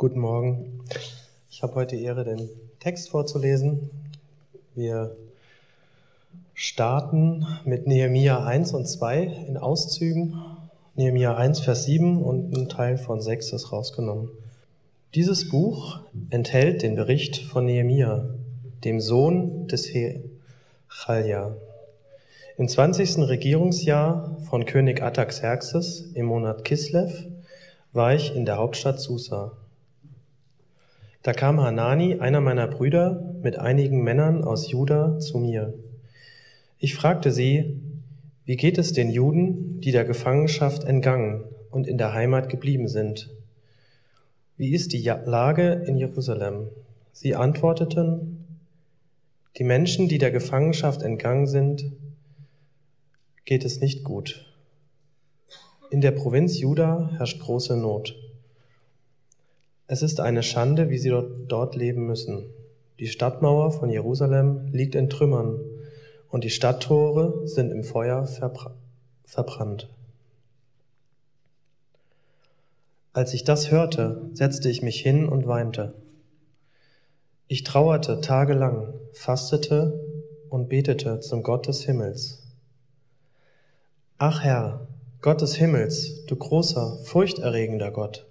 Guten Morgen. Ich habe heute die Ehre, den Text vorzulesen. Wir starten mit Nehemia 1 und 2 in Auszügen. Nehemia 1, Vers 7 und ein Teil von 6 ist rausgenommen. Dieses Buch enthält den Bericht von Nehemia, dem Sohn des Chalja. Im 20. Regierungsjahr von König Ataxerxes im Monat Kislev war ich in der Hauptstadt Susa. Da kam Hanani, einer meiner Brüder, mit einigen Männern aus Juda zu mir. Ich fragte sie, wie geht es den Juden, die der Gefangenschaft entgangen und in der Heimat geblieben sind? Wie ist die Lage in Jerusalem? Sie antworteten, die Menschen, die der Gefangenschaft entgangen sind, geht es nicht gut. In der Provinz Juda herrscht große Not. Es ist eine Schande, wie sie dort, dort leben müssen. Die Stadtmauer von Jerusalem liegt in Trümmern und die Stadttore sind im Feuer verbrannt. Als ich das hörte, setzte ich mich hin und weinte. Ich trauerte tagelang, fastete und betete zum Gott des Himmels. Ach Herr, Gott des Himmels, du großer, furchterregender Gott,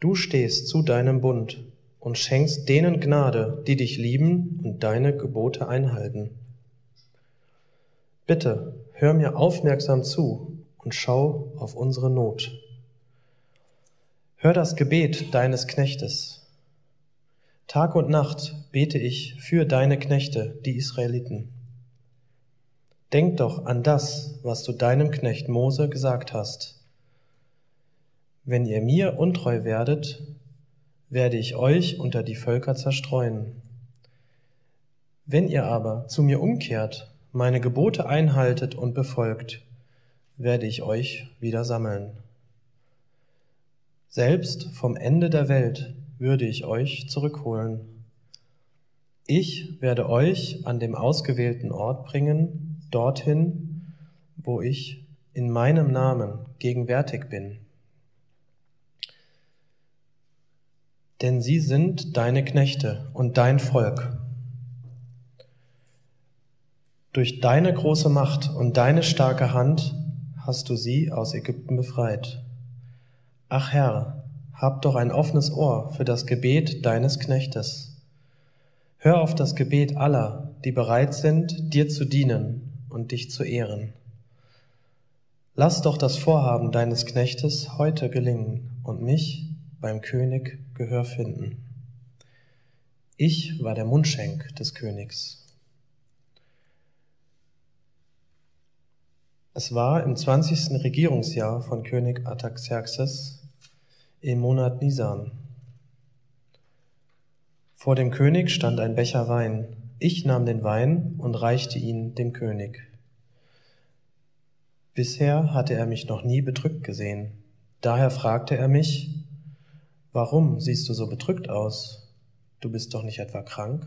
Du stehst zu deinem Bund und schenkst denen Gnade, die dich lieben und deine Gebote einhalten. Bitte, hör mir aufmerksam zu und schau auf unsere Not. Hör das Gebet deines Knechtes. Tag und Nacht bete ich für deine Knechte, die Israeliten. Denk doch an das, was du deinem Knecht Mose gesagt hast wenn ihr mir untreu werdet, werde ich euch unter die Völker zerstreuen. Wenn ihr aber zu mir umkehrt, meine Gebote einhaltet und befolgt, werde ich euch wieder sammeln. Selbst vom Ende der Welt würde ich euch zurückholen. Ich werde euch an dem ausgewählten Ort bringen, dorthin, wo ich in meinem Namen gegenwärtig bin. Denn sie sind deine Knechte und dein Volk. Durch deine große Macht und deine starke Hand hast du sie aus Ägypten befreit. Ach Herr, hab doch ein offenes Ohr für das Gebet deines Knechtes. Hör auf das Gebet aller, die bereit sind, dir zu dienen und dich zu ehren. Lass doch das Vorhaben deines Knechtes heute gelingen und mich beim König Gehör finden. Ich war der Mundschenk des Königs. Es war im 20. Regierungsjahr von König Artaxerxes im Monat Nisan. Vor dem König stand ein Becher Wein. Ich nahm den Wein und reichte ihn dem König. Bisher hatte er mich noch nie bedrückt gesehen. Daher fragte er mich, Warum siehst du so bedrückt aus? Du bist doch nicht etwa krank?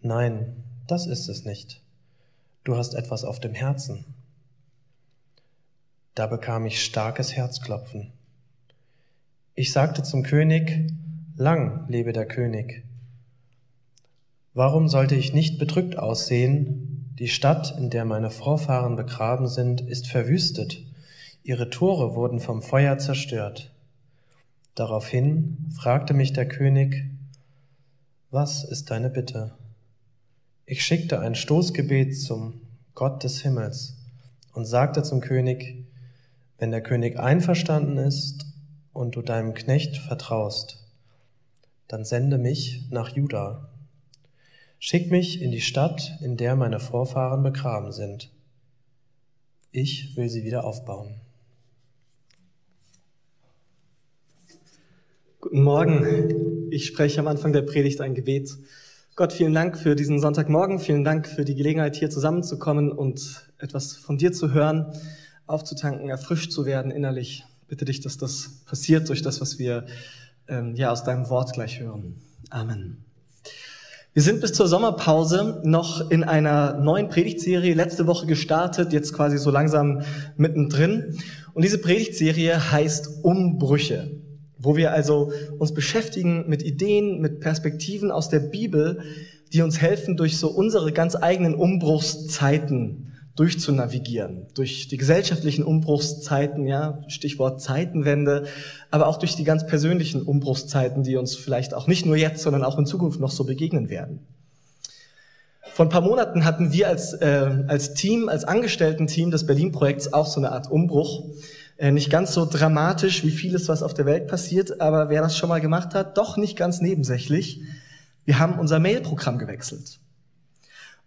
Nein, das ist es nicht. Du hast etwas auf dem Herzen. Da bekam ich starkes Herzklopfen. Ich sagte zum König, lang lebe der König. Warum sollte ich nicht bedrückt aussehen? Die Stadt, in der meine Vorfahren begraben sind, ist verwüstet. Ihre Tore wurden vom Feuer zerstört. Daraufhin fragte mich der König, was ist deine Bitte? Ich schickte ein Stoßgebet zum Gott des Himmels und sagte zum König, wenn der König einverstanden ist und du deinem Knecht vertraust, dann sende mich nach Juda. Schick mich in die Stadt, in der meine Vorfahren begraben sind. Ich will sie wieder aufbauen. Guten Morgen. Ich spreche am Anfang der Predigt ein Gebet. Gott, vielen Dank für diesen Sonntagmorgen. Vielen Dank für die Gelegenheit, hier zusammenzukommen und etwas von dir zu hören, aufzutanken, erfrischt zu werden innerlich. Bitte dich, dass das passiert durch das, was wir ähm, ja aus deinem Wort gleich hören. Amen. Wir sind bis zur Sommerpause noch in einer neuen Predigtserie, letzte Woche gestartet, jetzt quasi so langsam mittendrin. Und diese Predigtserie heißt Umbrüche. Wo wir also uns beschäftigen mit Ideen, mit Perspektiven aus der Bibel, die uns helfen, durch so unsere ganz eigenen Umbruchszeiten durchzunavigieren, durch die gesellschaftlichen Umbruchszeiten, ja, Stichwort Zeitenwende, aber auch durch die ganz persönlichen Umbruchszeiten, die uns vielleicht auch nicht nur jetzt, sondern auch in Zukunft noch so begegnen werden. Vor ein paar Monaten hatten wir als, äh, als Team, als Angestellten-Team des Berlin-Projekts auch so eine Art Umbruch. Äh, nicht ganz so dramatisch wie vieles, was auf der Welt passiert, aber wer das schon mal gemacht hat, doch nicht ganz nebensächlich. Wir haben unser Mail-Programm gewechselt.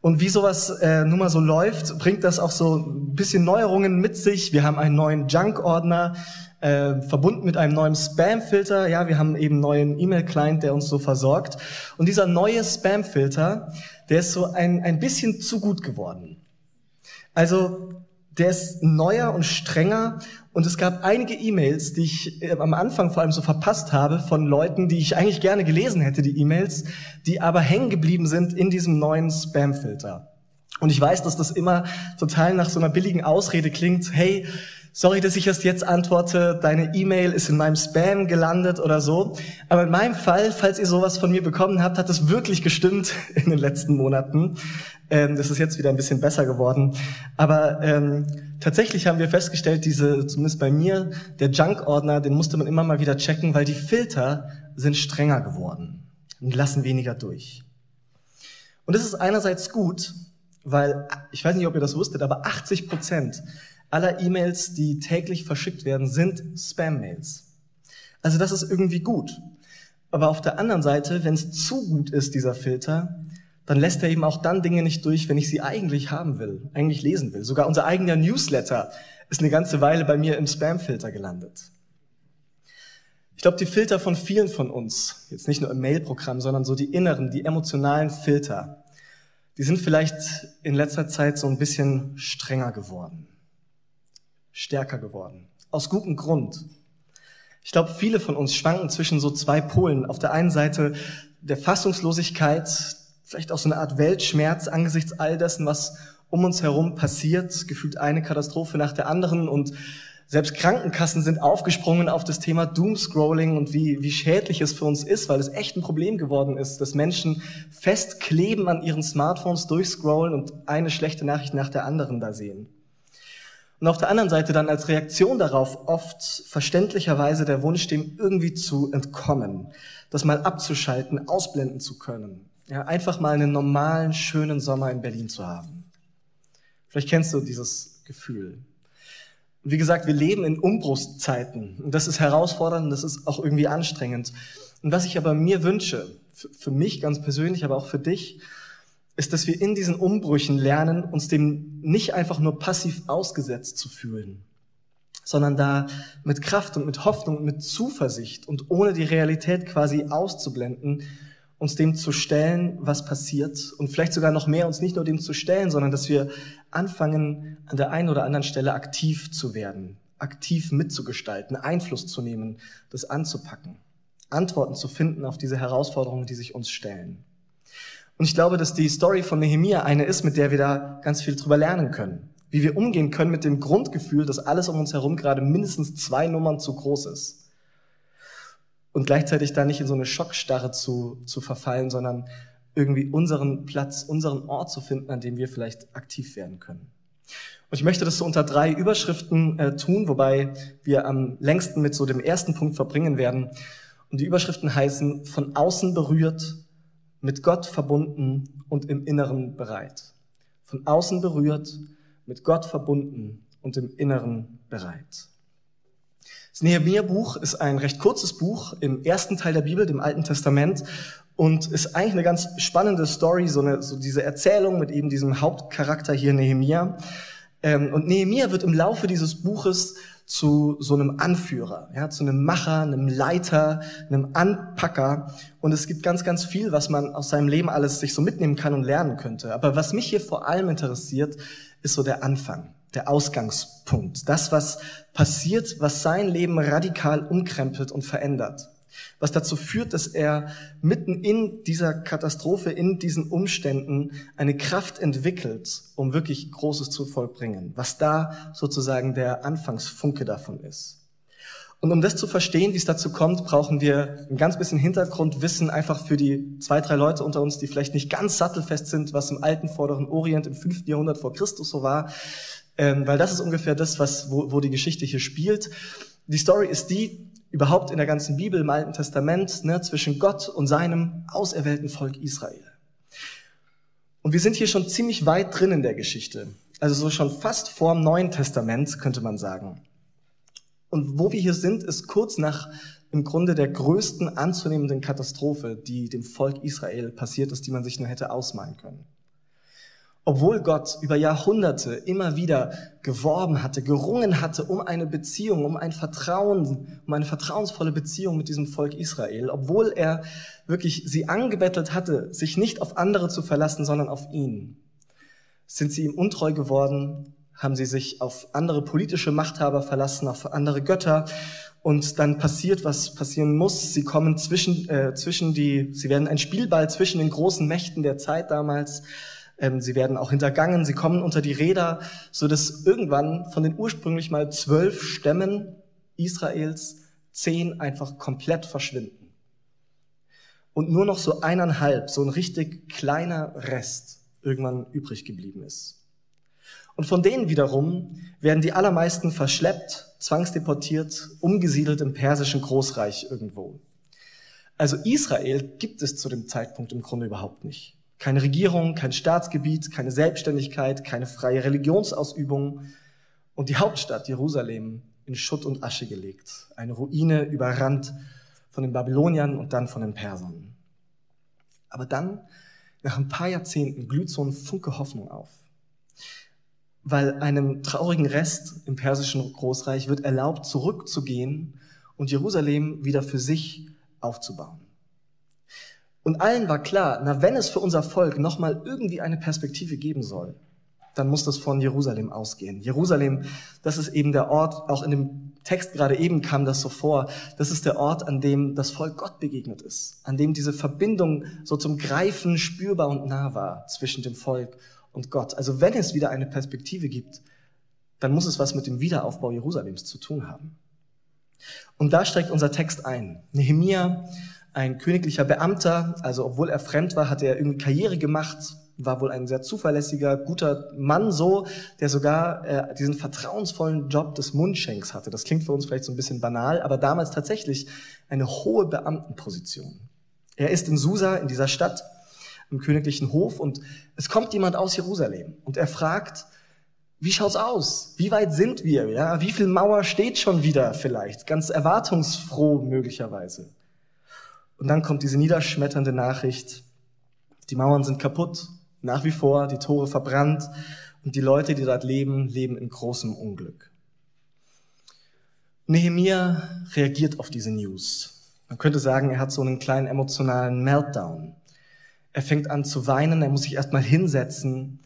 Und wie sowas äh, nun mal so läuft, bringt das auch so ein bisschen Neuerungen mit sich. Wir haben einen neuen Junk-Ordner, äh, verbunden mit einem neuen Spam-Filter. Ja, wir haben eben einen neuen E-Mail-Client, der uns so versorgt. Und dieser neue Spam-Filter, der ist so ein, ein bisschen zu gut geworden. Also der ist neuer und strenger und es gab einige E-Mails, die ich äh, am Anfang vor allem so verpasst habe von Leuten, die ich eigentlich gerne gelesen hätte, die E-Mails, die aber hängen geblieben sind in diesem neuen Spam-Filter. Und ich weiß, dass das immer total nach so einer billigen Ausrede klingt. Hey, sorry, dass ich erst jetzt antworte, deine E-Mail ist in meinem Spam gelandet oder so. Aber in meinem Fall, falls ihr sowas von mir bekommen habt, hat es wirklich gestimmt in den letzten Monaten. Ähm, das ist jetzt wieder ein bisschen besser geworden. Aber ähm, tatsächlich haben wir festgestellt, diese, zumindest bei mir, der Junk-Ordner, den musste man immer mal wieder checken, weil die Filter sind strenger geworden und lassen weniger durch. Und das ist einerseits gut, weil, ich weiß nicht, ob ihr das wusstet, aber 80 Prozent aller E-Mails, die täglich verschickt werden, sind Spam-Mails. Also das ist irgendwie gut. Aber auf der anderen Seite, wenn es zu gut ist, dieser Filter, dann lässt er eben auch dann Dinge nicht durch, wenn ich sie eigentlich haben will, eigentlich lesen will. Sogar unser eigener Newsletter ist eine ganze Weile bei mir im Spam-Filter gelandet. Ich glaube, die Filter von vielen von uns, jetzt nicht nur im Mail-Programm, sondern so die inneren, die emotionalen Filter, die sind vielleicht in letzter Zeit so ein bisschen strenger geworden, stärker geworden. Aus gutem Grund. Ich glaube, viele von uns schwanken zwischen so zwei Polen. Auf der einen Seite der Fassungslosigkeit, vielleicht auch so eine Art Weltschmerz angesichts all dessen, was um uns herum passiert, gefühlt eine Katastrophe nach der anderen und selbst Krankenkassen sind aufgesprungen auf das Thema Doomscrolling und wie, wie schädlich es für uns ist, weil es echt ein Problem geworden ist, dass Menschen festkleben an ihren Smartphones, durchscrollen und eine schlechte Nachricht nach der anderen da sehen. Und auf der anderen Seite dann als Reaktion darauf oft verständlicherweise der Wunsch, dem irgendwie zu entkommen, das mal abzuschalten, ausblenden zu können. Ja, einfach mal einen normalen, schönen Sommer in Berlin zu haben. Vielleicht kennst du dieses Gefühl. Wie gesagt, wir leben in Umbruchszeiten und das ist herausfordernd und das ist auch irgendwie anstrengend. Und was ich aber mir wünsche, für mich ganz persönlich, aber auch für dich, ist, dass wir in diesen Umbrüchen lernen, uns dem nicht einfach nur passiv ausgesetzt zu fühlen, sondern da mit Kraft und mit Hoffnung und mit Zuversicht und ohne die Realität quasi auszublenden, uns dem zu stellen, was passiert und vielleicht sogar noch mehr uns nicht nur dem zu stellen, sondern dass wir anfangen, an der einen oder anderen Stelle aktiv zu werden, aktiv mitzugestalten, Einfluss zu nehmen, das anzupacken, Antworten zu finden auf diese Herausforderungen, die sich uns stellen. Und ich glaube, dass die Story von Nehemia eine ist, mit der wir da ganz viel drüber lernen können. Wie wir umgehen können mit dem Grundgefühl, dass alles um uns herum gerade mindestens zwei Nummern zu groß ist und gleichzeitig da nicht in so eine Schockstarre zu, zu verfallen, sondern irgendwie unseren Platz, unseren Ort zu finden, an dem wir vielleicht aktiv werden können. Und ich möchte das so unter drei Überschriften äh, tun, wobei wir am längsten mit so dem ersten Punkt verbringen werden. Und die Überschriften heißen von außen berührt, mit Gott verbunden und im Inneren bereit. Von außen berührt, mit Gott verbunden und im Inneren bereit. Das Nehemiah-Buch ist ein recht kurzes Buch im ersten Teil der Bibel, dem Alten Testament, und ist eigentlich eine ganz spannende Story, so, eine, so diese Erzählung mit eben diesem Hauptcharakter hier Nehemiah. Ähm, und Nehemiah wird im Laufe dieses Buches zu so einem Anführer, ja, zu einem Macher, einem Leiter, einem Anpacker. Und es gibt ganz, ganz viel, was man aus seinem Leben alles sich so mitnehmen kann und lernen könnte. Aber was mich hier vor allem interessiert, ist so der Anfang der Ausgangspunkt. Das, was passiert, was sein Leben radikal umkrempelt und verändert. Was dazu führt, dass er mitten in dieser Katastrophe, in diesen Umständen eine Kraft entwickelt, um wirklich Großes zu vollbringen. Was da sozusagen der Anfangsfunke davon ist. Und um das zu verstehen, wie es dazu kommt, brauchen wir ein ganz bisschen Hintergrundwissen, einfach für die zwei, drei Leute unter uns, die vielleicht nicht ganz sattelfest sind, was im alten Vorderen Orient im 5. Jahrhundert vor Christus so war. Ähm, weil das ist ungefähr das, was, wo, wo die Geschichte hier spielt. Die Story ist die, überhaupt in der ganzen Bibel, im Alten Testament, ne, zwischen Gott und seinem auserwählten Volk Israel. Und wir sind hier schon ziemlich weit drin in der Geschichte. Also so schon fast vor dem Neuen Testament, könnte man sagen. Und wo wir hier sind, ist kurz nach im Grunde der größten anzunehmenden Katastrophe, die dem Volk Israel passiert ist, die man sich nur hätte ausmalen können. Obwohl Gott über Jahrhunderte immer wieder geworben hatte, gerungen hatte um eine Beziehung, um ein Vertrauen, um eine vertrauensvolle Beziehung mit diesem Volk Israel, obwohl er wirklich sie angebettelt hatte, sich nicht auf andere zu verlassen, sondern auf ihn, sind sie ihm untreu geworden, haben sie sich auf andere politische Machthaber verlassen, auf andere Götter. Und dann passiert, was passieren muss. Sie kommen zwischen, äh, zwischen die, sie werden ein Spielball zwischen den großen Mächten der Zeit damals ähm, sie werden auch hintergangen, sie kommen unter die Räder, so dass irgendwann von den ursprünglich mal zwölf Stämmen Israels zehn einfach komplett verschwinden. Und nur noch so eineinhalb, so ein richtig kleiner Rest irgendwann übrig geblieben ist. Und von denen wiederum werden die allermeisten verschleppt, zwangsdeportiert, umgesiedelt im persischen Großreich irgendwo. Also Israel gibt es zu dem Zeitpunkt im Grunde überhaupt nicht. Keine Regierung, kein Staatsgebiet, keine Selbstständigkeit, keine freie Religionsausübung und die Hauptstadt Jerusalem in Schutt und Asche gelegt. Eine Ruine überrannt von den Babyloniern und dann von den Persern. Aber dann, nach ein paar Jahrzehnten, glüht so ein Funke Hoffnung auf. Weil einem traurigen Rest im persischen Großreich wird erlaubt, zurückzugehen und Jerusalem wieder für sich aufzubauen. Und allen war klar, na, wenn es für unser Volk nochmal irgendwie eine Perspektive geben soll, dann muss das von Jerusalem ausgehen. Jerusalem, das ist eben der Ort, auch in dem Text gerade eben kam das so vor, das ist der Ort, an dem das Volk Gott begegnet ist, an dem diese Verbindung so zum Greifen spürbar und nah war zwischen dem Volk und Gott. Also wenn es wieder eine Perspektive gibt, dann muss es was mit dem Wiederaufbau Jerusalems zu tun haben. Und da steckt unser Text ein. Nehemia ein königlicher Beamter, also obwohl er fremd war, hat er irgendwie Karriere gemacht, war wohl ein sehr zuverlässiger, guter Mann so, der sogar äh, diesen vertrauensvollen Job des Mundschenks hatte. Das klingt für uns vielleicht so ein bisschen banal, aber damals tatsächlich eine hohe Beamtenposition. Er ist in Susa, in dieser Stadt, im königlichen Hof und es kommt jemand aus Jerusalem und er fragt, wie schaut's aus? Wie weit sind wir? Ja, wie viel Mauer steht schon wieder vielleicht? Ganz erwartungsfroh möglicherweise. Und dann kommt diese niederschmetternde Nachricht, die Mauern sind kaputt, nach wie vor, die Tore verbrannt und die Leute, die dort leben, leben in großem Unglück. Nehemia reagiert auf diese News. Man könnte sagen, er hat so einen kleinen emotionalen Meltdown. Er fängt an zu weinen, er muss sich erstmal hinsetzen.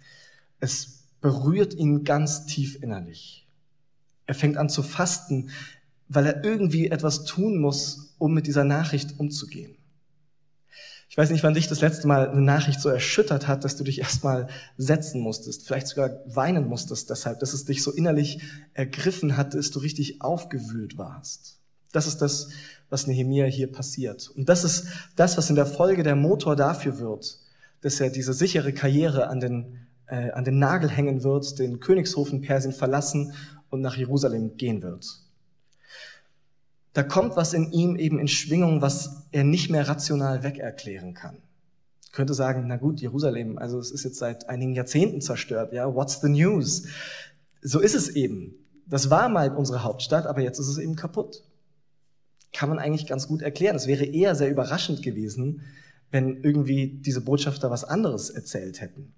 Es berührt ihn ganz tief innerlich. Er fängt an zu fasten, weil er irgendwie etwas tun muss, um mit dieser Nachricht umzugehen. Ich weiß nicht, wann dich das letzte Mal eine Nachricht so erschüttert hat, dass du dich erstmal setzen musstest, vielleicht sogar weinen musstest deshalb, dass es dich so innerlich ergriffen hat, dass du richtig aufgewühlt warst. Das ist das, was Nehemiah hier passiert. Und das ist das, was in der Folge der Motor dafür wird, dass er diese sichere Karriere an den, äh, an den Nagel hängen wird, den Königshof in Persien verlassen und nach Jerusalem gehen wird da kommt was in ihm eben in Schwingung, was er nicht mehr rational wegerklären kann. Ich könnte sagen, na gut, Jerusalem, also es ist jetzt seit einigen Jahrzehnten zerstört, ja, what's the news? So ist es eben. Das war mal unsere Hauptstadt, aber jetzt ist es eben kaputt. Kann man eigentlich ganz gut erklären. Es wäre eher sehr überraschend gewesen, wenn irgendwie diese Botschafter was anderes erzählt hätten.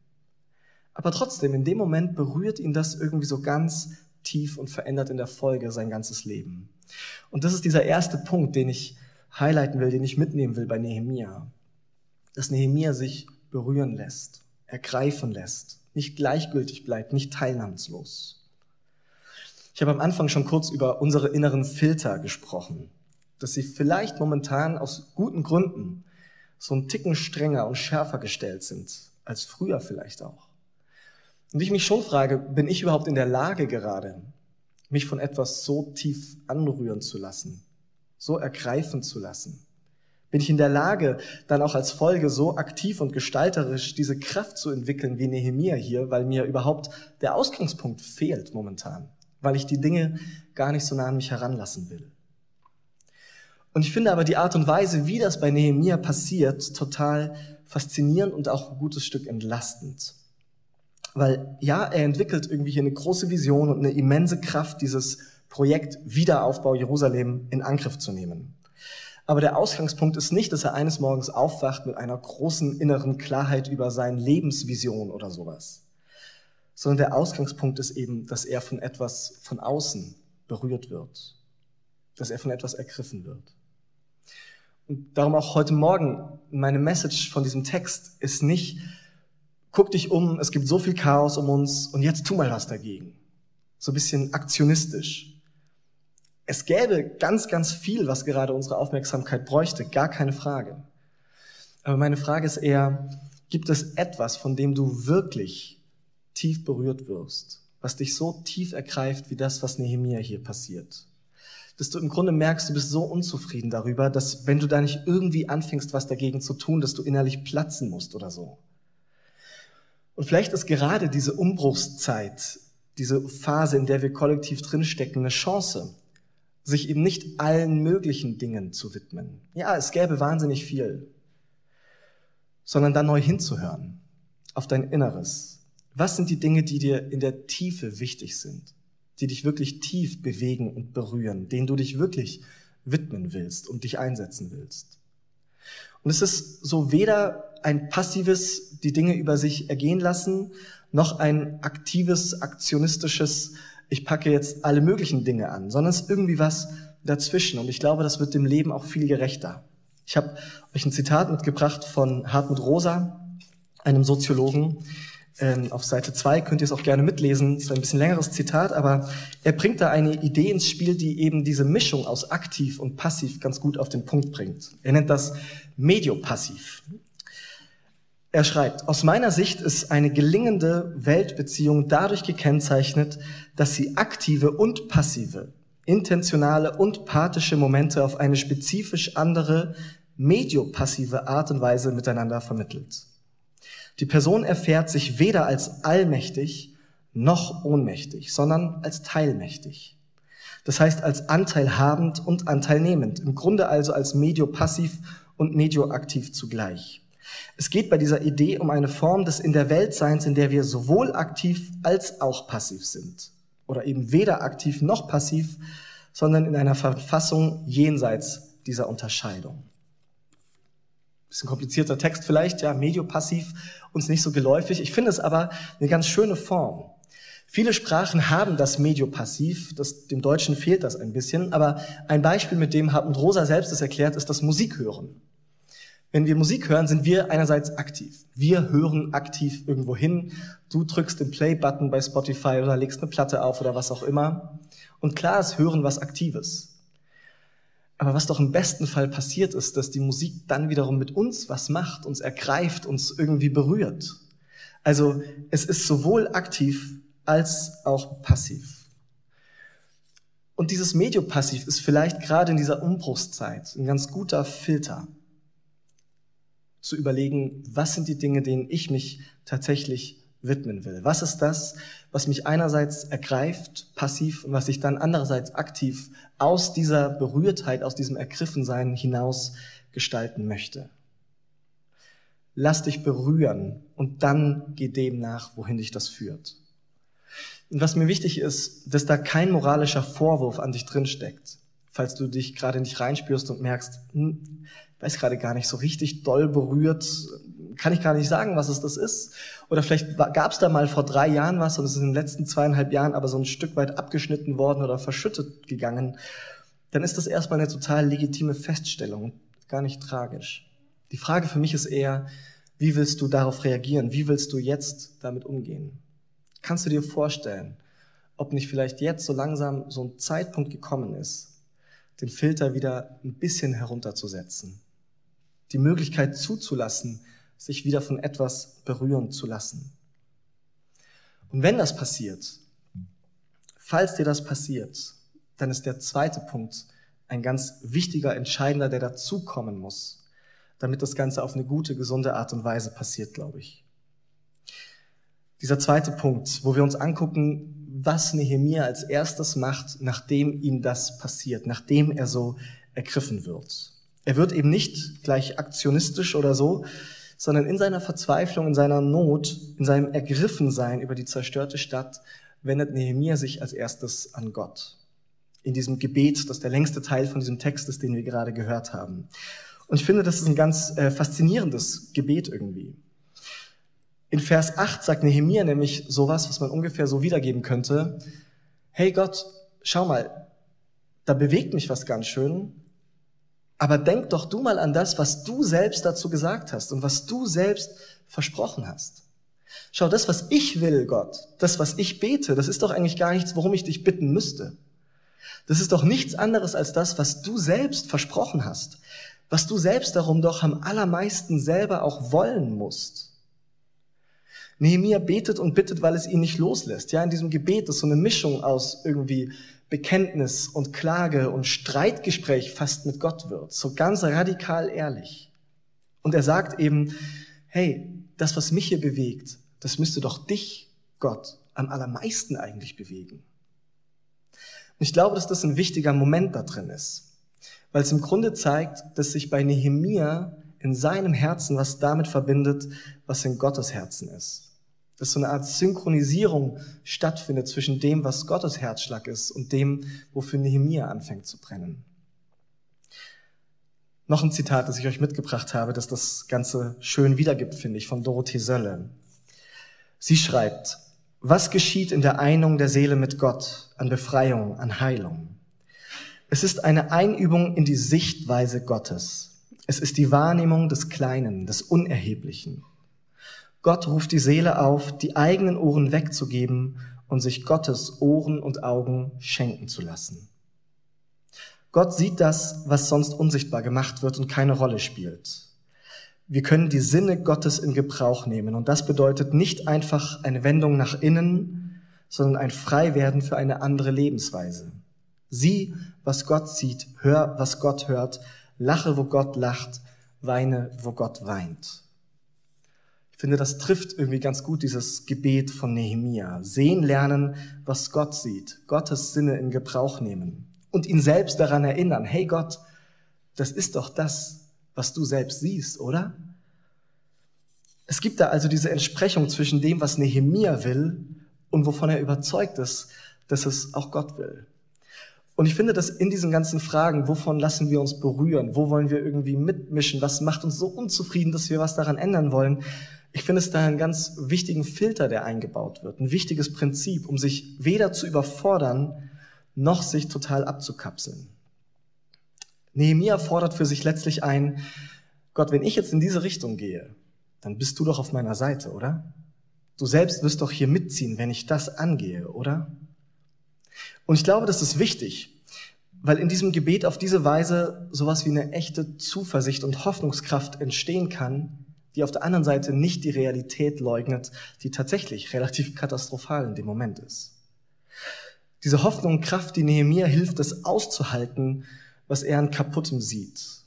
Aber trotzdem, in dem Moment berührt ihn das irgendwie so ganz tief und verändert in der Folge sein ganzes Leben. Und das ist dieser erste Punkt, den ich highlighten will, den ich mitnehmen will bei Nehemia. Dass Nehemia sich berühren lässt, ergreifen lässt, nicht gleichgültig bleibt, nicht teilnahmslos. Ich habe am Anfang schon kurz über unsere inneren Filter gesprochen, dass sie vielleicht momentan aus guten Gründen so ein Ticken strenger und schärfer gestellt sind als früher vielleicht auch. Und ich mich schon frage, bin ich überhaupt in der Lage gerade, mich von etwas so tief anrühren zu lassen, so ergreifen zu lassen? Bin ich in der Lage, dann auch als Folge so aktiv und gestalterisch diese Kraft zu entwickeln wie Nehemia hier, weil mir überhaupt der Ausgangspunkt fehlt momentan, weil ich die Dinge gar nicht so nah an mich heranlassen will? Und ich finde aber die Art und Weise, wie das bei Nehemia passiert, total faszinierend und auch ein gutes Stück entlastend. Weil ja, er entwickelt irgendwie hier eine große Vision und eine immense Kraft, dieses Projekt Wiederaufbau Jerusalem in Angriff zu nehmen. Aber der Ausgangspunkt ist nicht, dass er eines Morgens aufwacht mit einer großen inneren Klarheit über seine Lebensvision oder sowas, sondern der Ausgangspunkt ist eben, dass er von etwas von außen berührt wird, dass er von etwas ergriffen wird. Und darum auch heute Morgen meine Message von diesem Text ist nicht, guck dich um, es gibt so viel Chaos um uns und jetzt tu mal was dagegen. So ein bisschen aktionistisch. Es gäbe ganz, ganz viel, was gerade unsere Aufmerksamkeit bräuchte, gar keine Frage. Aber meine Frage ist eher, gibt es etwas, von dem du wirklich tief berührt wirst, was dich so tief ergreift wie das, was Nehemia hier passiert? dass du im Grunde merkst, du bist so unzufrieden darüber, dass wenn du da nicht irgendwie anfängst, was dagegen zu tun, dass du innerlich platzen musst oder so. Und vielleicht ist gerade diese Umbruchszeit, diese Phase, in der wir kollektiv drinstecken, eine Chance, sich eben nicht allen möglichen Dingen zu widmen. Ja, es gäbe wahnsinnig viel, sondern dann neu hinzuhören auf dein Inneres. Was sind die Dinge, die dir in der Tiefe wichtig sind? die dich wirklich tief bewegen und berühren, denen du dich wirklich widmen willst und dich einsetzen willst. Und es ist so weder ein passives, die Dinge über sich ergehen lassen, noch ein aktives, aktionistisches, ich packe jetzt alle möglichen Dinge an, sondern es ist irgendwie was dazwischen. Und ich glaube, das wird dem Leben auch viel gerechter. Ich habe euch ein Zitat mitgebracht von Hartmut Rosa, einem Soziologen, ähm, auf Seite 2 könnt ihr es auch gerne mitlesen, das ist ein bisschen längeres Zitat, aber er bringt da eine Idee ins Spiel, die eben diese Mischung aus aktiv und passiv ganz gut auf den Punkt bringt. Er nennt das Mediopassiv. Er schreibt, aus meiner Sicht ist eine gelingende Weltbeziehung dadurch gekennzeichnet, dass sie aktive und passive, intentionale und pathische Momente auf eine spezifisch andere, mediopassive Art und Weise miteinander vermittelt. Die Person erfährt sich weder als allmächtig noch ohnmächtig, sondern als teilmächtig. Das heißt als anteilhabend und anteilnehmend, im Grunde also als mediopassiv und medioaktiv zugleich. Es geht bei dieser Idee um eine Form des in der Weltseins, in der wir sowohl aktiv als auch passiv sind. Oder eben weder aktiv noch passiv, sondern in einer Verfassung jenseits dieser Unterscheidung bisschen komplizierter Text vielleicht, ja, mediopassiv, uns nicht so geläufig. Ich finde es aber eine ganz schöne Form. Viele Sprachen haben das Mediopassiv, das, dem Deutschen fehlt das ein bisschen, aber ein Beispiel, mit dem Hartmut Rosa selbst es erklärt, ist das Musik hören. Wenn wir Musik hören, sind wir einerseits aktiv. Wir hören aktiv irgendwo hin. Du drückst den Play-Button bei Spotify oder legst eine Platte auf oder was auch immer. Und klar ist Hören was Aktives. Aber was doch im besten Fall passiert ist, dass die Musik dann wiederum mit uns was macht, uns ergreift, uns irgendwie berührt. Also es ist sowohl aktiv als auch passiv. Und dieses Mediopassiv ist vielleicht gerade in dieser Umbruchszeit ein ganz guter Filter, zu überlegen, was sind die Dinge, denen ich mich tatsächlich widmen will. Was ist das, was mich einerseits ergreift, passiv, und was ich dann andererseits aktiv aus dieser Berührtheit, aus diesem Ergriffensein hinaus gestalten möchte? Lass dich berühren und dann geh dem nach, wohin dich das führt. Und was mir wichtig ist, dass da kein moralischer Vorwurf an dich drinsteckt, falls du dich gerade nicht reinspürst und merkst, hm, weiß gerade gar nicht so richtig doll berührt, kann ich gar nicht sagen, was es das ist. Oder vielleicht gab es da mal vor drei Jahren was und es ist in den letzten zweieinhalb Jahren aber so ein Stück weit abgeschnitten worden oder verschüttet gegangen. Dann ist das erstmal eine total legitime Feststellung, gar nicht tragisch. Die Frage für mich ist eher, wie willst du darauf reagieren? Wie willst du jetzt damit umgehen? Kannst du dir vorstellen, ob nicht vielleicht jetzt so langsam so ein Zeitpunkt gekommen ist, den Filter wieder ein bisschen herunterzusetzen? Die Möglichkeit zuzulassen, sich wieder von etwas berühren zu lassen. Und wenn das passiert, falls dir das passiert, dann ist der zweite Punkt ein ganz wichtiger, entscheidender, der dazukommen muss, damit das Ganze auf eine gute, gesunde Art und Weise passiert, glaube ich. Dieser zweite Punkt, wo wir uns angucken, was Nehemia als erstes macht, nachdem ihm das passiert, nachdem er so ergriffen wird. Er wird eben nicht gleich aktionistisch oder so, sondern in seiner Verzweiflung, in seiner Not, in seinem Ergriffensein über die zerstörte Stadt wendet Nehemia sich als erstes an Gott. In diesem Gebet, das der längste Teil von diesem Text ist, den wir gerade gehört haben. Und ich finde, das ist ein ganz äh, faszinierendes Gebet irgendwie. In Vers 8 sagt Nehemia nämlich sowas, was man ungefähr so wiedergeben könnte. Hey Gott, schau mal, da bewegt mich was ganz schön, aber denk doch du mal an das, was du selbst dazu gesagt hast und was du selbst versprochen hast. Schau, das, was ich will, Gott, das, was ich bete, das ist doch eigentlich gar nichts, worum ich dich bitten müsste. Das ist doch nichts anderes als das, was du selbst versprochen hast, was du selbst darum doch am allermeisten selber auch wollen musst. Nehemiah betet und bittet, weil es ihn nicht loslässt. Ja, in diesem Gebet ist so eine Mischung aus irgendwie Bekenntnis und Klage und Streitgespräch fast mit Gott wird. So ganz radikal ehrlich. Und er sagt eben, hey, das, was mich hier bewegt, das müsste doch dich, Gott, am allermeisten eigentlich bewegen. Und ich glaube, dass das ein wichtiger Moment da drin ist, weil es im Grunde zeigt, dass sich bei Nehemia in seinem Herzen was damit verbindet, was in Gottes Herzen ist dass so eine Art Synchronisierung stattfindet zwischen dem, was Gottes Herzschlag ist und dem, wofür Nehemia anfängt zu brennen. Noch ein Zitat, das ich euch mitgebracht habe, das das Ganze schön wiedergibt, finde ich, von Dorothee Sölle. Sie schreibt, was geschieht in der Einung der Seele mit Gott, an Befreiung, an Heilung? Es ist eine Einübung in die Sichtweise Gottes. Es ist die Wahrnehmung des Kleinen, des Unerheblichen. Gott ruft die Seele auf, die eigenen Ohren wegzugeben und sich Gottes Ohren und Augen schenken zu lassen. Gott sieht das, was sonst unsichtbar gemacht wird und keine Rolle spielt. Wir können die Sinne Gottes in Gebrauch nehmen und das bedeutet nicht einfach eine Wendung nach innen, sondern ein Freiwerden für eine andere Lebensweise. Sieh, was Gott sieht, hör, was Gott hört, lache, wo Gott lacht, weine, wo Gott weint finde, das trifft irgendwie ganz gut dieses Gebet von Nehemia. Sehen lernen, was Gott sieht, Gottes Sinne in Gebrauch nehmen und ihn selbst daran erinnern, hey Gott, das ist doch das, was du selbst siehst, oder? Es gibt da also diese Entsprechung zwischen dem, was Nehemia will und wovon er überzeugt ist, dass es auch Gott will. Und ich finde, dass in diesen ganzen Fragen, wovon lassen wir uns berühren, wo wollen wir irgendwie mitmischen, was macht uns so unzufrieden, dass wir was daran ändern wollen, ich finde es da einen ganz wichtigen Filter, der eingebaut wird, ein wichtiges Prinzip, um sich weder zu überfordern, noch sich total abzukapseln. Nehemiah fordert für sich letztlich ein, Gott, wenn ich jetzt in diese Richtung gehe, dann bist du doch auf meiner Seite, oder? Du selbst wirst doch hier mitziehen, wenn ich das angehe, oder? Und ich glaube, das ist wichtig, weil in diesem Gebet auf diese Weise sowas wie eine echte Zuversicht und Hoffnungskraft entstehen kann, die auf der anderen Seite nicht die Realität leugnet, die tatsächlich relativ katastrophal in dem Moment ist. Diese Hoffnung und Kraft, die Nehemiah hilft, es auszuhalten, was er an Kaputtem sieht.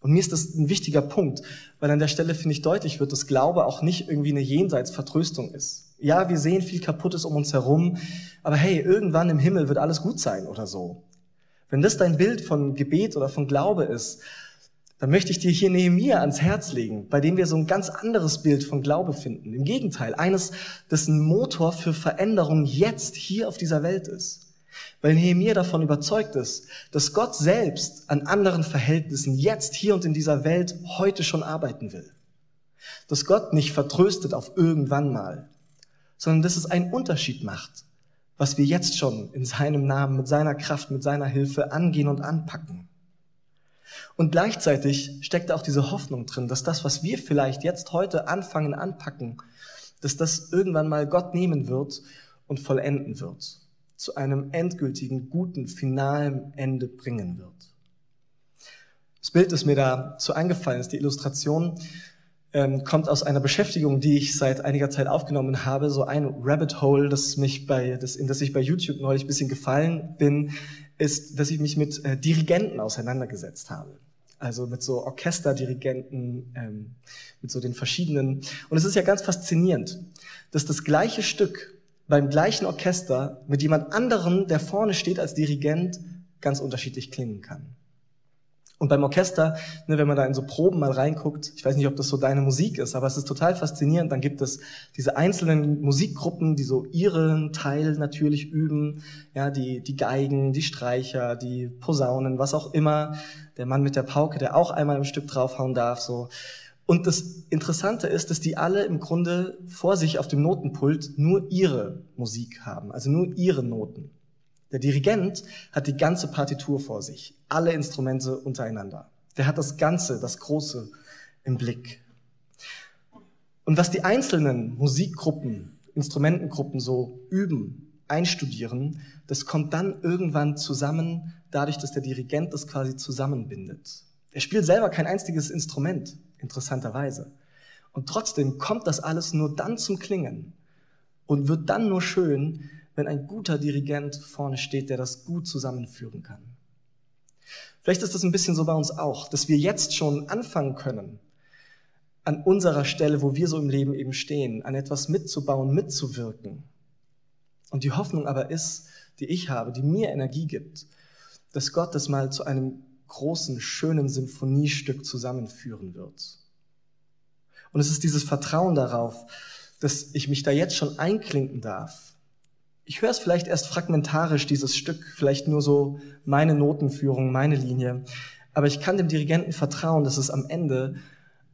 Und mir ist das ein wichtiger Punkt, weil an der Stelle, finde ich, deutlich wird, dass Glaube auch nicht irgendwie eine Jenseitsvertröstung ist. Ja, wir sehen viel Kaputtes um uns herum, aber hey, irgendwann im Himmel wird alles gut sein oder so. Wenn das dein Bild von Gebet oder von Glaube ist, dann möchte ich dir hier Nehemiah ans Herz legen, bei dem wir so ein ganz anderes Bild von Glaube finden. Im Gegenteil, eines, das ein Motor für Veränderung jetzt hier auf dieser Welt ist. Weil Nehemiah davon überzeugt ist, dass Gott selbst an anderen Verhältnissen jetzt hier und in dieser Welt heute schon arbeiten will. Dass Gott nicht vertröstet auf irgendwann mal, sondern dass es einen Unterschied macht, was wir jetzt schon in seinem Namen, mit seiner Kraft, mit seiner Hilfe angehen und anpacken. Und gleichzeitig steckt auch diese Hoffnung drin, dass das, was wir vielleicht jetzt heute anfangen, anpacken, dass das irgendwann mal Gott nehmen wird und vollenden wird, zu einem endgültigen, guten, finalen Ende bringen wird. Das Bild, das mir dazu eingefallen ist, die Illustration, ähm, kommt aus einer Beschäftigung, die ich seit einiger Zeit aufgenommen habe, so ein Rabbit Hole, das mich bei, das, in das ich bei YouTube neulich ein bisschen gefallen bin, ist, dass ich mich mit äh, Dirigenten auseinandergesetzt habe. Also mit so Orchesterdirigenten, ähm, mit so den verschiedenen. Und es ist ja ganz faszinierend, dass das gleiche Stück beim gleichen Orchester mit jemand anderem, der vorne steht als Dirigent, ganz unterschiedlich klingen kann. Und beim Orchester, ne, wenn man da in so Proben mal reinguckt, ich weiß nicht, ob das so deine Musik ist, aber es ist total faszinierend. Dann gibt es diese einzelnen Musikgruppen, die so ihren Teil natürlich üben. Ja, die, die Geigen, die Streicher, die Posaunen, was auch immer. Der Mann mit der Pauke, der auch einmal im Stück draufhauen darf, so. Und das Interessante ist, dass die alle im Grunde vor sich auf dem Notenpult nur ihre Musik haben, also nur ihre Noten. Der Dirigent hat die ganze Partitur vor sich, alle Instrumente untereinander. Der hat das Ganze, das Große im Blick. Und was die einzelnen Musikgruppen, Instrumentengruppen so üben, einstudieren, das kommt dann irgendwann zusammen, dadurch, dass der Dirigent das quasi zusammenbindet. Er spielt selber kein einziges Instrument, interessanterweise. Und trotzdem kommt das alles nur dann zum Klingen und wird dann nur schön, wenn ein guter Dirigent vorne steht, der das gut zusammenführen kann. Vielleicht ist das ein bisschen so bei uns auch, dass wir jetzt schon anfangen können, an unserer Stelle, wo wir so im Leben eben stehen, an etwas mitzubauen, mitzuwirken. Und die Hoffnung aber ist, die ich habe, die mir Energie gibt, dass Gott das mal zu einem großen, schönen Sinfoniestück zusammenführen wird. Und es ist dieses Vertrauen darauf, dass ich mich da jetzt schon einklinken darf, ich höre es vielleicht erst fragmentarisch, dieses Stück, vielleicht nur so meine Notenführung, meine Linie. Aber ich kann dem Dirigenten vertrauen, dass es am Ende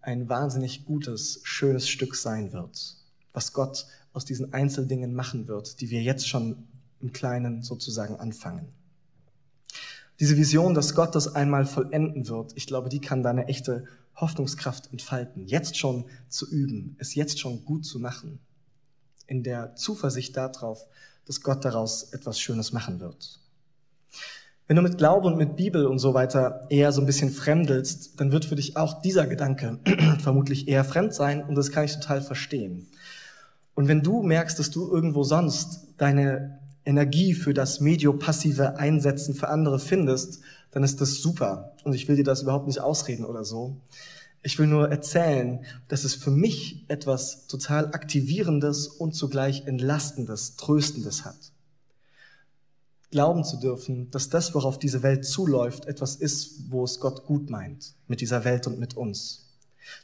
ein wahnsinnig gutes, schönes Stück sein wird, was Gott aus diesen Einzeldingen machen wird, die wir jetzt schon im Kleinen sozusagen anfangen. Diese Vision, dass Gott das einmal vollenden wird, ich glaube, die kann da eine echte Hoffnungskraft entfalten. Jetzt schon zu üben, es jetzt schon gut zu machen. In der Zuversicht darauf, dass Gott daraus etwas Schönes machen wird. Wenn du mit Glaube und mit Bibel und so weiter eher so ein bisschen fremdelst, dann wird für dich auch dieser Gedanke vermutlich eher fremd sein und das kann ich total verstehen. Und wenn du merkst, dass du irgendwo sonst deine Energie für das mediopassive Einsetzen für andere findest, dann ist das super. Und ich will dir das überhaupt nicht ausreden oder so. Ich will nur erzählen, dass es für mich etwas total Aktivierendes und zugleich Entlastendes, Tröstendes hat. Glauben zu dürfen, dass das, worauf diese Welt zuläuft, etwas ist, wo es Gott gut meint, mit dieser Welt und mit uns.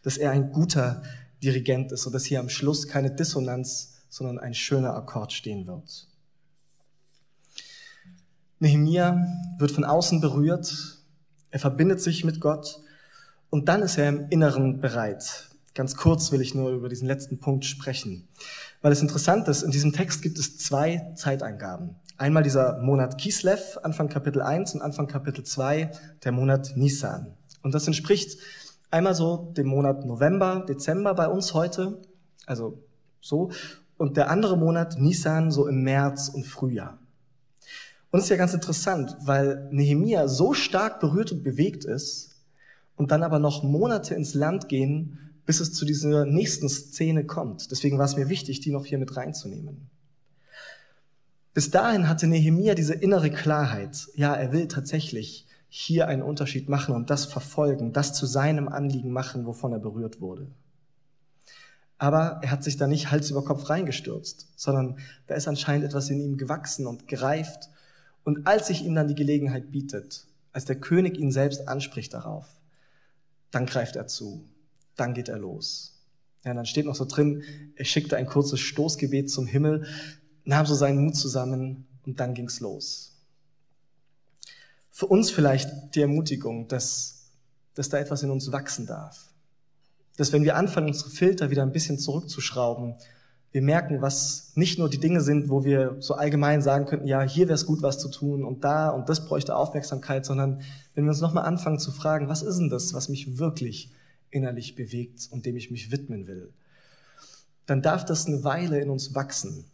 Dass er ein guter Dirigent ist und dass hier am Schluss keine Dissonanz, sondern ein schöner Akkord stehen wird. Nehemia wird von außen berührt, er verbindet sich mit Gott und dann ist er im Inneren bereit. Ganz kurz will ich nur über diesen letzten Punkt sprechen. Weil es interessant ist, in diesem Text gibt es zwei Zeiteingaben. Einmal dieser Monat Kislev, Anfang Kapitel 1 und Anfang Kapitel 2, der Monat Nisan. Und das entspricht einmal so dem Monat November, Dezember bei uns heute, also so, und der andere Monat Nisan so im März und Frühjahr. Und es ist ja ganz interessant, weil Nehemia so stark berührt und bewegt ist, und dann aber noch Monate ins Land gehen, bis es zu dieser nächsten Szene kommt. Deswegen war es mir wichtig, die noch hier mit reinzunehmen. Bis dahin hatte Nehemia diese innere Klarheit. Ja, er will tatsächlich hier einen Unterschied machen und das verfolgen, das zu seinem Anliegen machen, wovon er berührt wurde. Aber er hat sich da nicht Hals über Kopf reingestürzt, sondern da ist anscheinend etwas in ihm gewachsen und gereift. Und als sich ihm dann die Gelegenheit bietet, als der König ihn selbst anspricht darauf, dann greift er zu, dann geht er los. Ja, dann steht noch so drin, er schickte ein kurzes Stoßgebet zum Himmel, nahm so seinen Mut zusammen und dann ging's los. Für uns vielleicht die Ermutigung, dass, dass da etwas in uns wachsen darf. Dass wenn wir anfangen, unsere Filter wieder ein bisschen zurückzuschrauben, wir merken, was nicht nur die Dinge sind, wo wir so allgemein sagen könnten, ja, hier wäre es gut, was zu tun und da und das bräuchte Aufmerksamkeit, sondern wenn wir uns nochmal anfangen zu fragen, was ist denn das, was mich wirklich innerlich bewegt und dem ich mich widmen will, dann darf das eine Weile in uns wachsen,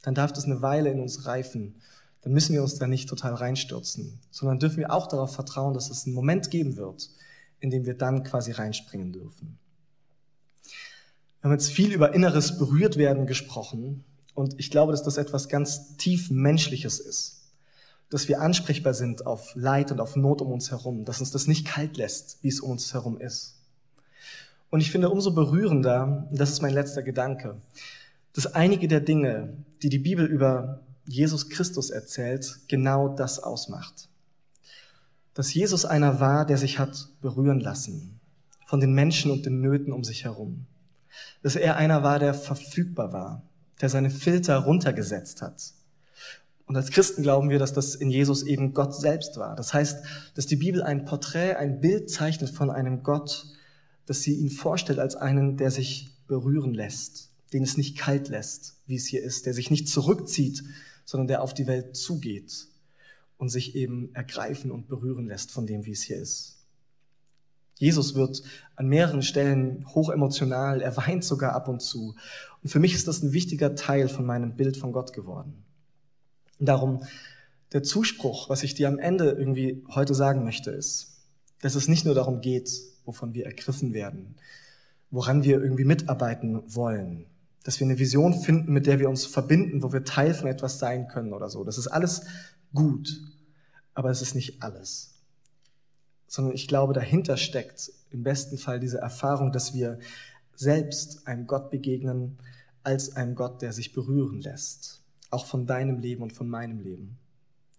dann darf das eine Weile in uns reifen, dann müssen wir uns da nicht total reinstürzen, sondern dürfen wir auch darauf vertrauen, dass es einen Moment geben wird, in dem wir dann quasi reinspringen dürfen. Wir haben jetzt viel über inneres Berührtwerden gesprochen und ich glaube, dass das etwas ganz tief Menschliches ist. Dass wir ansprechbar sind auf Leid und auf Not um uns herum, dass uns das nicht kalt lässt, wie es um uns herum ist. Und ich finde umso berührender, das ist mein letzter Gedanke, dass einige der Dinge, die die Bibel über Jesus Christus erzählt, genau das ausmacht. Dass Jesus einer war, der sich hat berühren lassen von den Menschen und den Nöten um sich herum. Dass er einer war, der verfügbar war, der seine Filter runtergesetzt hat. Und als Christen glauben wir, dass das in Jesus eben Gott selbst war. Das heißt, dass die Bibel ein Porträt, ein Bild zeichnet von einem Gott, dass sie ihn vorstellt als einen, der sich berühren lässt, den es nicht kalt lässt, wie es hier ist, der sich nicht zurückzieht, sondern der auf die Welt zugeht und sich eben ergreifen und berühren lässt von dem, wie es hier ist. Jesus wird an mehreren Stellen hochemotional, er weint sogar ab und zu. Und für mich ist das ein wichtiger Teil von meinem Bild von Gott geworden. Darum, der Zuspruch, was ich dir am Ende irgendwie heute sagen möchte, ist, dass es nicht nur darum geht, wovon wir ergriffen werden, woran wir irgendwie mitarbeiten wollen, dass wir eine Vision finden, mit der wir uns verbinden, wo wir Teil von etwas sein können oder so. Das ist alles gut, aber es ist nicht alles. Sondern ich glaube, dahinter steckt im besten Fall diese Erfahrung, dass wir selbst einem Gott begegnen als einem Gott, der sich berühren lässt. Auch von deinem Leben und von meinem Leben.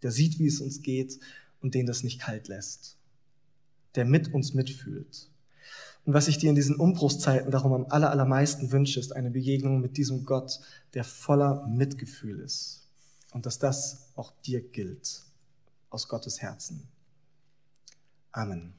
Der sieht, wie es uns geht und den das nicht kalt lässt der mit uns mitfühlt. Und was ich dir in diesen Umbruchszeiten darum am allermeisten wünsche, ist eine Begegnung mit diesem Gott, der voller Mitgefühl ist. Und dass das auch dir gilt, aus Gottes Herzen. Amen.